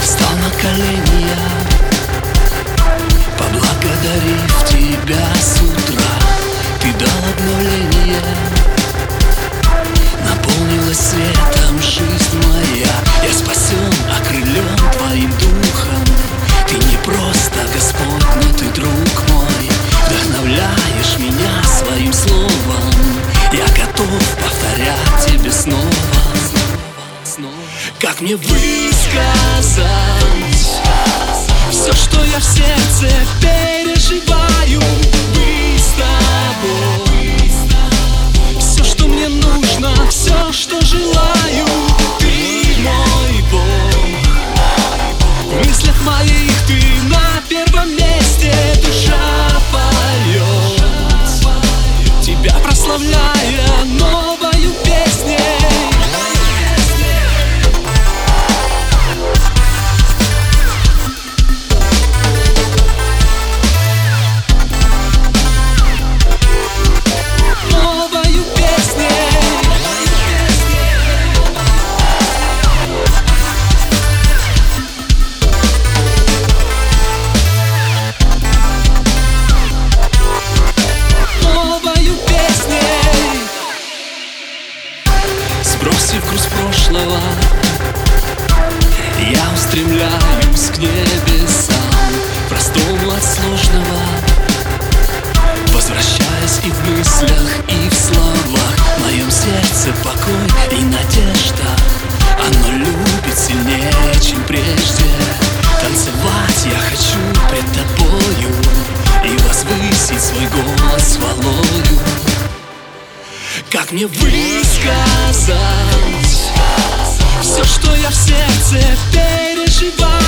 Встал на колени я Поблагодарив тебя с утра. Ты дал обновление готов повторять тебе снова как мне высказать прошлого Я устремляюсь к небесам Простому от сложного Возвращаясь и в мыслях, и в словах. В моем сердце покой и надежда. Оно любит сильнее, чем прежде. Танцевать я хочу пред тобою И возвысить свой голос хвалою Как мне высказать Все, что я в сердце переживаю